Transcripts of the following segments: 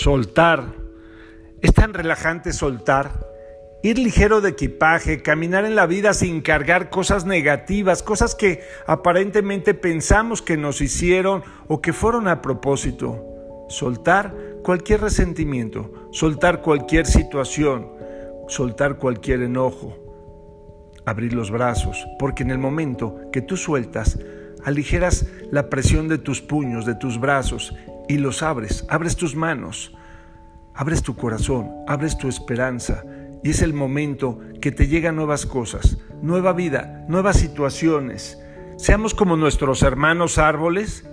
soltar. Es tan relajante soltar. Ir ligero de equipaje, caminar en la vida sin cargar cosas negativas, cosas que aparentemente pensamos que nos hicieron o que fueron a propósito. Soltar cualquier resentimiento, soltar cualquier situación, soltar cualquier enojo. Abrir los brazos, porque en el momento que tú sueltas, aligeras la presión de tus puños, de tus brazos y los abres, abres tus manos, abres tu corazón, abres tu esperanza y es el momento que te llegan nuevas cosas, nueva vida, nuevas situaciones. Seamos como nuestros hermanos árboles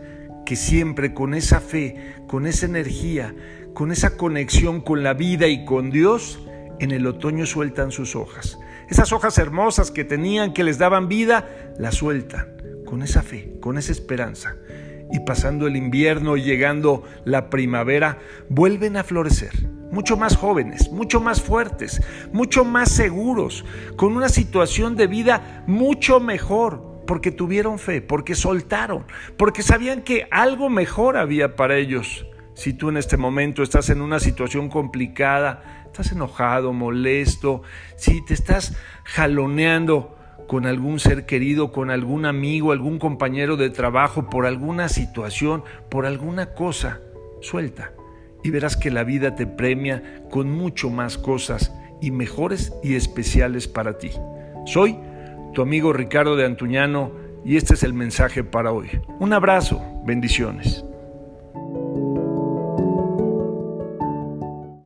que siempre con esa fe, con esa energía, con esa conexión con la vida y con Dios, en el otoño sueltan sus hojas. Esas hojas hermosas que tenían, que les daban vida, las sueltan con esa fe, con esa esperanza y pasando el invierno y llegando la primavera, vuelven a florecer, mucho más jóvenes, mucho más fuertes, mucho más seguros, con una situación de vida mucho mejor, porque tuvieron fe, porque soltaron, porque sabían que algo mejor había para ellos. Si tú en este momento estás en una situación complicada, estás enojado, molesto, si te estás jaloneando, con algún ser querido, con algún amigo, algún compañero de trabajo, por alguna situación, por alguna cosa, suelta. Y verás que la vida te premia con mucho más cosas y mejores y especiales para ti. Soy tu amigo Ricardo de Antuñano y este es el mensaje para hoy. Un abrazo, bendiciones.